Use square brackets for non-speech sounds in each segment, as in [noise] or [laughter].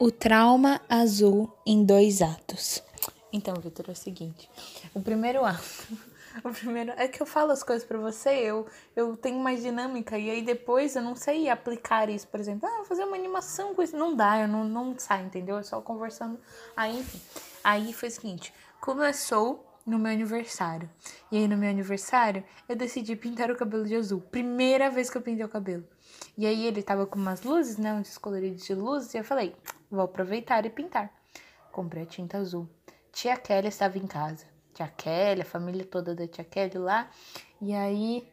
O trauma azul em dois atos. Então, Vitor, é o seguinte. O primeiro ato. [laughs] O primeiro. É que eu falo as coisas pra você, eu, eu tenho mais dinâmica, e aí depois eu não sei aplicar isso, por exemplo. Ah, vou fazer uma animação com isso. Não dá, eu não, não sai, entendeu? É só conversando. Aí, enfim. Aí foi o seguinte: começou no meu aniversário. E aí, no meu aniversário, eu decidi pintar o cabelo de azul. Primeira vez que eu pintei o cabelo. E aí, ele tava com umas luzes, né? Uns coloridos de luzes. E eu falei, vou aproveitar e pintar. Comprei a tinta azul. Tia Kelly estava em casa. Tia Kelly, a família toda da tia Kelly lá. E aí,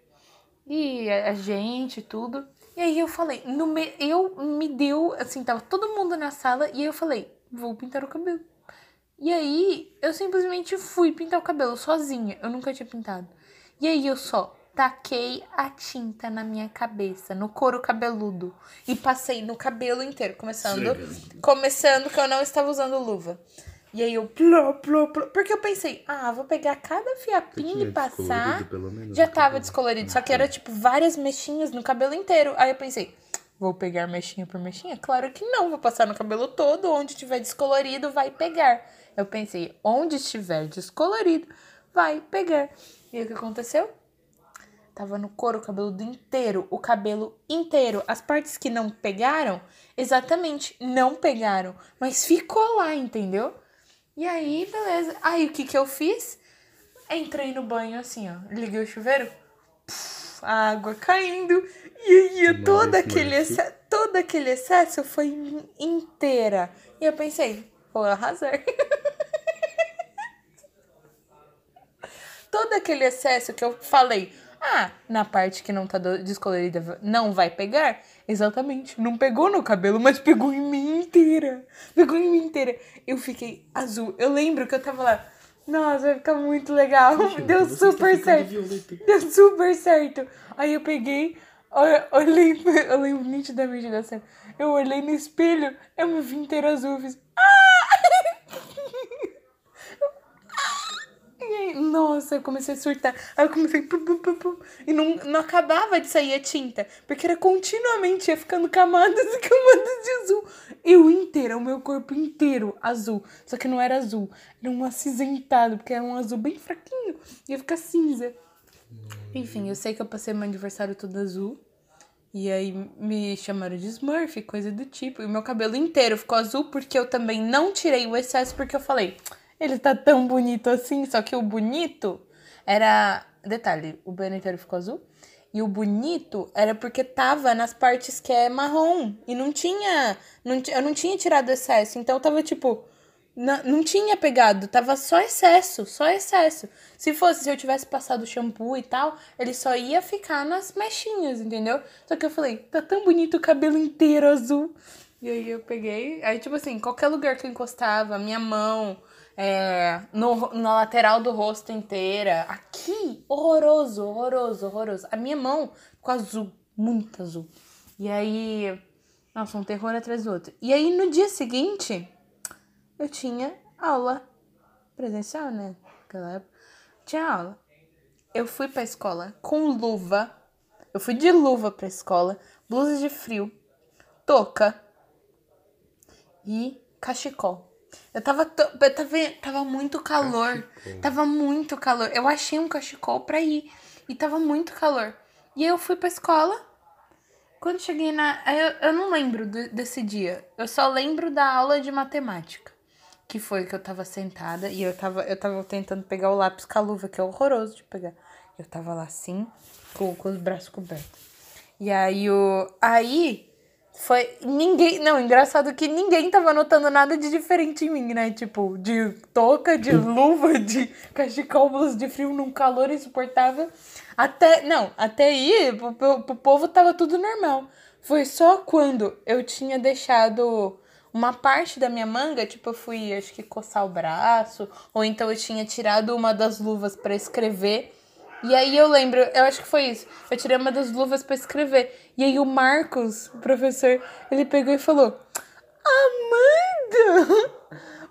e a gente, tudo. E aí eu falei, no me... eu me deu, assim, tava todo mundo na sala e eu falei, vou pintar o cabelo. E aí eu simplesmente fui pintar o cabelo sozinha, eu nunca tinha pintado. E aí eu só taquei a tinta na minha cabeça, no couro cabeludo e passei no cabelo inteiro, começando, começando que eu não estava usando luva. E aí eu plô, plô, plô, porque eu pensei, ah, vou pegar cada fiapinho e passar. Já tava descolorido, só que era tipo várias mechinhas no cabelo inteiro. Aí eu pensei, vou pegar mechinha por mechinha? Claro que não, vou passar no cabelo todo, onde tiver descolorido vai pegar. Eu pensei, onde estiver descolorido, vai pegar. E o que aconteceu? Tava no couro o cabelo inteiro, o cabelo inteiro. As partes que não pegaram, exatamente, não pegaram. Mas ficou lá, entendeu? E aí, beleza. Aí o que que eu fiz? Entrei no banho assim, ó. Liguei o chuveiro. Puf, a água caindo. E aí, todo aquele, excesso, todo aquele excesso foi inteira. E eu pensei, vou arrasar. [laughs] todo aquele excesso que eu falei, ah, na parte que não tá descolorida não vai pegar? Exatamente. Não pegou no cabelo, mas pegou em mim inteira. Pegou em mim inteira. Eu fiquei azul. Eu lembro que eu tava lá. Nossa, vai ficar muito legal. [laughs] Deu super certo. Deu super certo. Aí eu peguei, olhei, [laughs] eu lembro nitidamente da cena. Eu olhei no espelho, eu me vi inteira azul. Fiz, nossa, eu comecei a surtar. Aí eu comecei. Pum, pum, pum, pum, e não, não acabava de sair a tinta. Porque era continuamente, ia ficando camadas e camadas de azul. Eu inteira, o meu corpo inteiro azul. Só que não era azul, era um acinzentado, porque era um azul bem fraquinho. Ia ficar cinza. Enfim, eu sei que eu passei meu aniversário todo azul. E aí me chamaram de Smurf, coisa do tipo. E meu cabelo inteiro ficou azul porque eu também não tirei o excesso porque eu falei, ele tá tão bonito assim, só que o bonito era. Detalhe, o banho inteiro ficou azul. E o bonito era porque tava nas partes que é marrom. E não tinha. Não, eu não tinha tirado excesso. Então tava tipo. Não, não tinha pegado, tava só excesso, só excesso. Se fosse, se eu tivesse passado shampoo e tal, ele só ia ficar nas mechinhas, entendeu? Só que eu falei, tá tão bonito o cabelo inteiro azul. E aí eu peguei, aí tipo assim, qualquer lugar que eu encostava, minha mão, é, no, na lateral do rosto inteira. Aqui, horroroso, horroroso, horroroso. A minha mão ficou azul, muito azul. E aí, nossa, um terror atrás do outro. E aí, no dia seguinte, eu tinha aula presencial, né? Naquela época. Tinha aula. Eu fui pra escola com luva. Eu fui de luva pra escola, blusa de frio, touca e cachecol. Eu tava, eu tava, tava muito calor. Cachecol. Tava muito calor. Eu achei um cachecol pra ir. E tava muito calor. E aí eu fui pra escola. Quando cheguei na. Eu, eu não lembro desse dia. Eu só lembro da aula de matemática. Que foi que eu tava sentada e eu tava, eu tava tentando pegar o lápis com a luva, que é horroroso de pegar. Eu tava lá assim, com, com os braços cobertos. E aí o. Aí foi. Ninguém. Não, engraçado que ninguém tava notando nada de diferente em mim, né? Tipo, de touca, de luva, [laughs] de cachecol, blusa de frio num calor insuportável. Até. Não, até aí, pro, pro, pro povo tava tudo normal. Foi só quando eu tinha deixado uma parte da minha manga, tipo, eu fui, acho que coçar o braço, ou então eu tinha tirado uma das luvas para escrever. E aí eu lembro, eu acho que foi isso. Eu tirei uma das luvas para escrever. E aí o Marcos, o professor, ele pegou e falou: Amanda,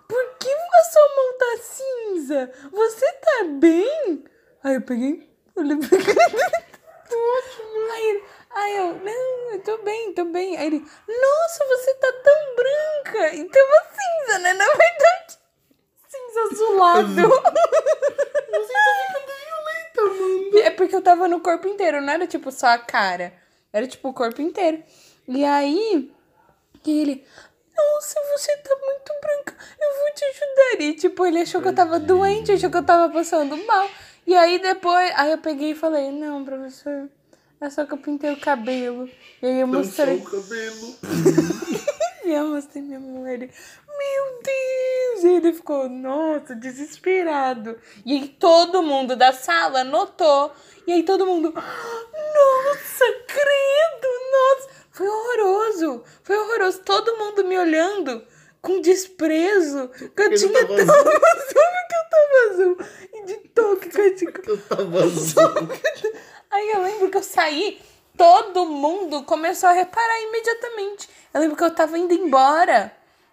por que a sua mão tá cinza? Você tá bem? Aí eu peguei, olhei pra Aí, Aí eu, não, eu tô bem, tô bem. Aí ele, nossa, você tá tão branca. E tava cinza, né? Na verdade, cinza azulado. Você tá. É porque eu tava no corpo inteiro, não era tipo só a cara. Era tipo o corpo inteiro. E aí, ele, nossa, você tá muito branca, eu vou te ajudar. E tipo, ele achou que eu tava doente, achou que eu tava passando mal. E aí depois, aí eu peguei e falei, não, professor, é só que eu pintei o cabelo. E aí eu Não só mostrei. o cabelo. [laughs] Mostrei minha mão. Ele, meu Deus! E ele ficou, nossa, desesperado. E aí todo mundo da sala notou. E aí todo mundo, nossa, credo, nossa. Foi horroroso. Foi horroroso. Todo mundo me olhando com desprezo. Que eu tinha tão azul [laughs] azul. que eu tava azul. E de toque que eu [laughs] tinha. Que eu tava azul. [laughs] Aí eu lembro que eu saí, todo mundo começou a reparar imediatamente. Eu lembro que eu tava indo embora.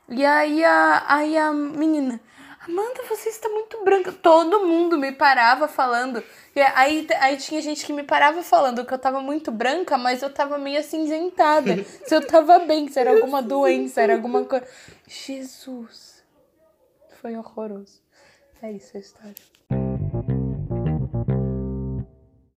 E aí a, aí a menina, Amanda, você está muito branca. Todo mundo me parava falando. E aí, aí tinha gente que me parava falando que eu tava muito branca, mas eu tava meio acinzentada. [laughs] se eu tava bem, se era alguma doença, era alguma coisa. Jesus. Foi horroroso. É isso a história.